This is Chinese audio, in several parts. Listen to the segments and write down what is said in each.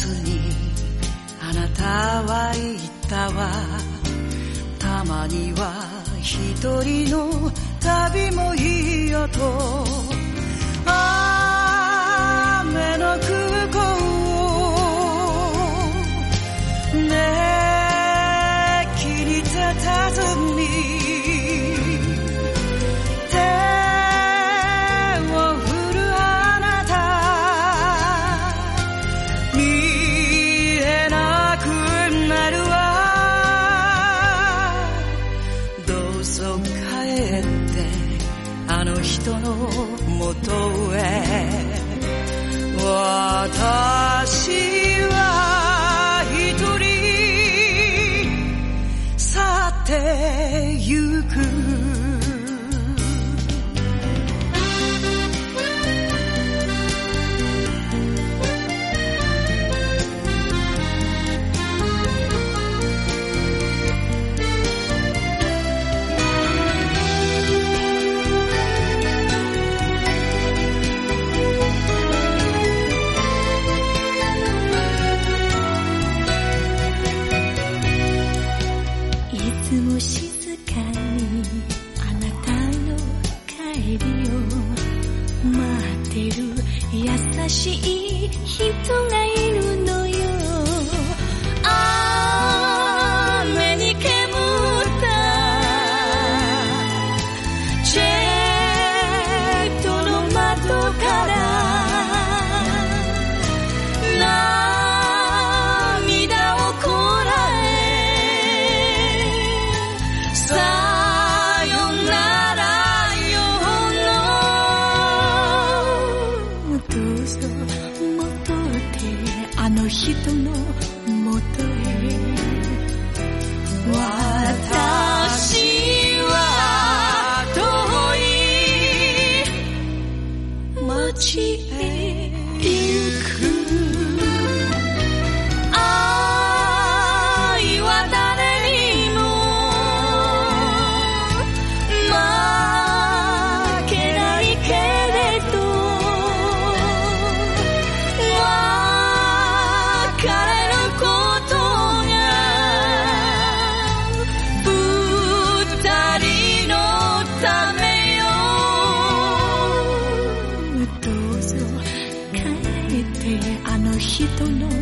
にあなたは言ったわ。たまには一人の旅もいいよと。雨の国 dolor.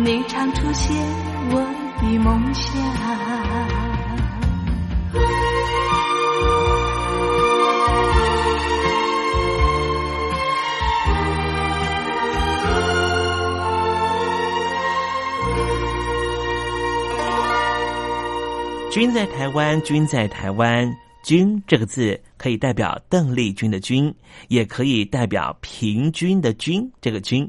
你常出现我的梦乡。君在台湾，君在台湾，君这个字可以代表邓丽君的君，也可以代表平均的均。这个均，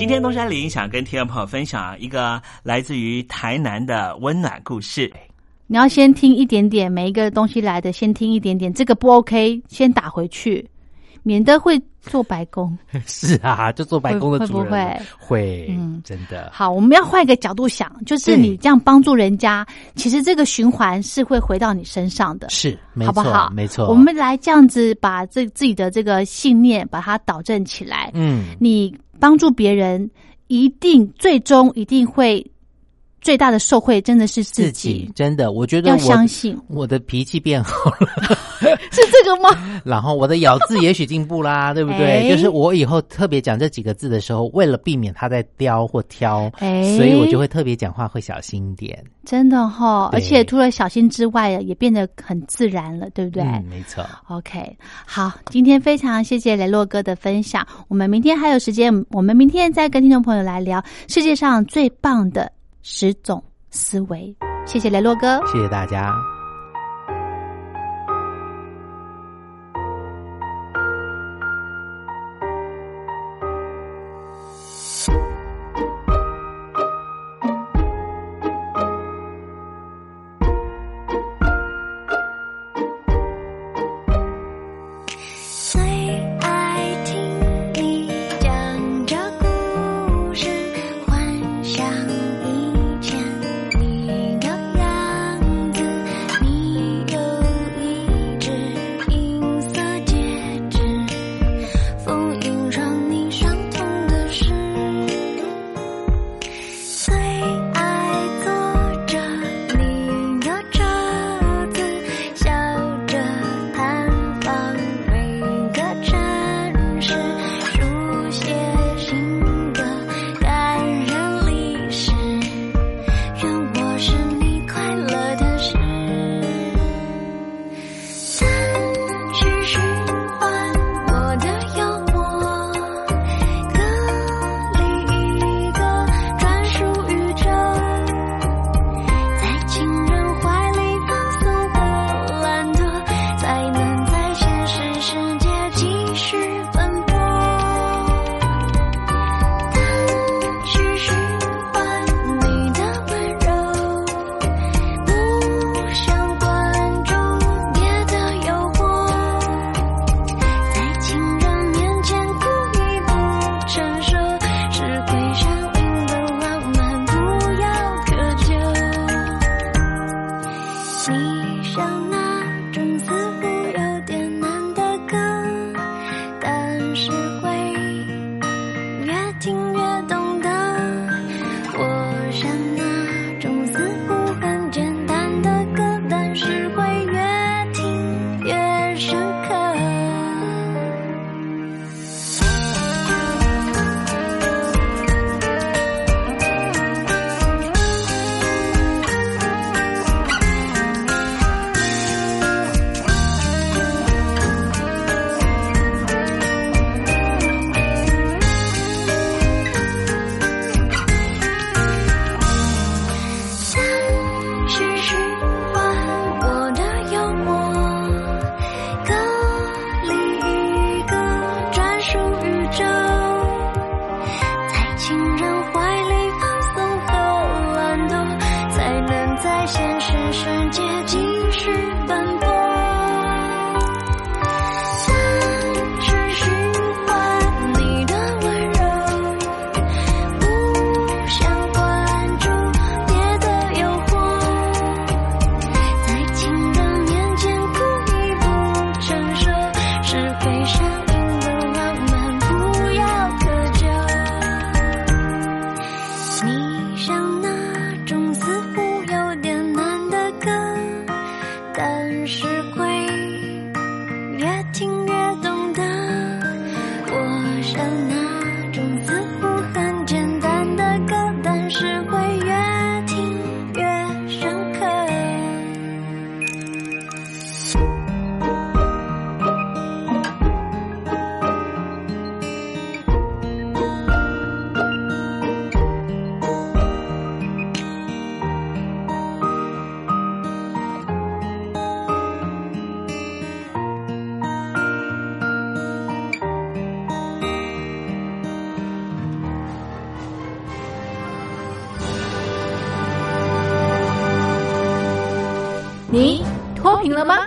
今天东山林想跟听众朋友分享一个来自于台南的温暖故事。你要先听一点点，每一个东西来的先听一点点，这个不 OK，先打回去，免得会做白工。是啊，就做白工的会不主人会？会，嗯真的。好，我们要换一个角度想，就是你这样帮助人家，其实这个循环是会回到你身上的，是，没错好不好？没错。我们来这样子把这自己的这个信念把它导正起来。嗯，你帮助别人，一定最终一定会最大的受惠，真的是自自己真的，我觉得要相信我的脾气变好了，是这个吗？然后我的咬字也许进步啦，对不对？哎就是我以后特别讲这几个字的时候，为了避免他在叼或挑，哎所以我就会特别讲话会小心一点。真的哈、对而且除了小心之外，也变得很自然了，对不对？嗯，没错。OK，好，今天非常谢谢雷洛哥的分享。我们明天还有时间，我们明天再跟听众朋友来聊世界上最棒的十种思维。谢谢雷洛哥，谢谢大家。最爱听你讲这故事，幻想你贫了吗？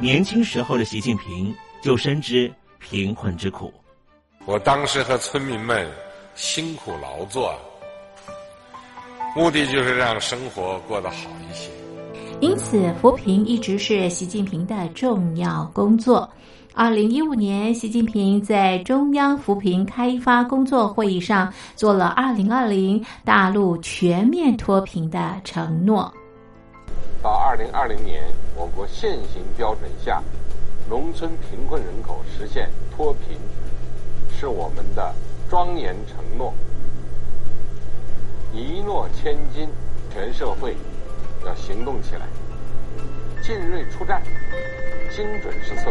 年轻时候的习近平就深知贫困之苦。我当时和村民们辛苦劳作，目的就是让生活过得好一些。因此，扶贫一直是习近平的重要工作。二零一五年，习近平在中央扶贫开发工作会议上做了二零二零大陆全面脱贫的承诺。到二零二零年，我国现行标准下，农村贫困人口实现脱贫，是我们的庄严承诺。一诺千金，全社会要行动起来，进锐出战，精准施策。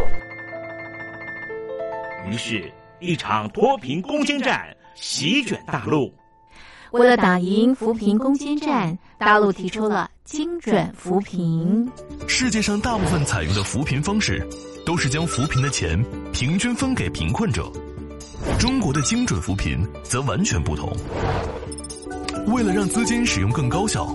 于是，一场脱贫攻坚战席卷大陆。为了打赢扶贫攻坚战，大陆提出了精准扶贫。世界上大部分采用的扶贫方式，都是将扶贫的钱平均分给贫困者。中国的精准扶贫则完全不同。为了让资金使用更高效，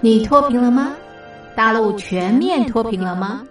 你脱贫了吗？大陆全面脱贫了吗？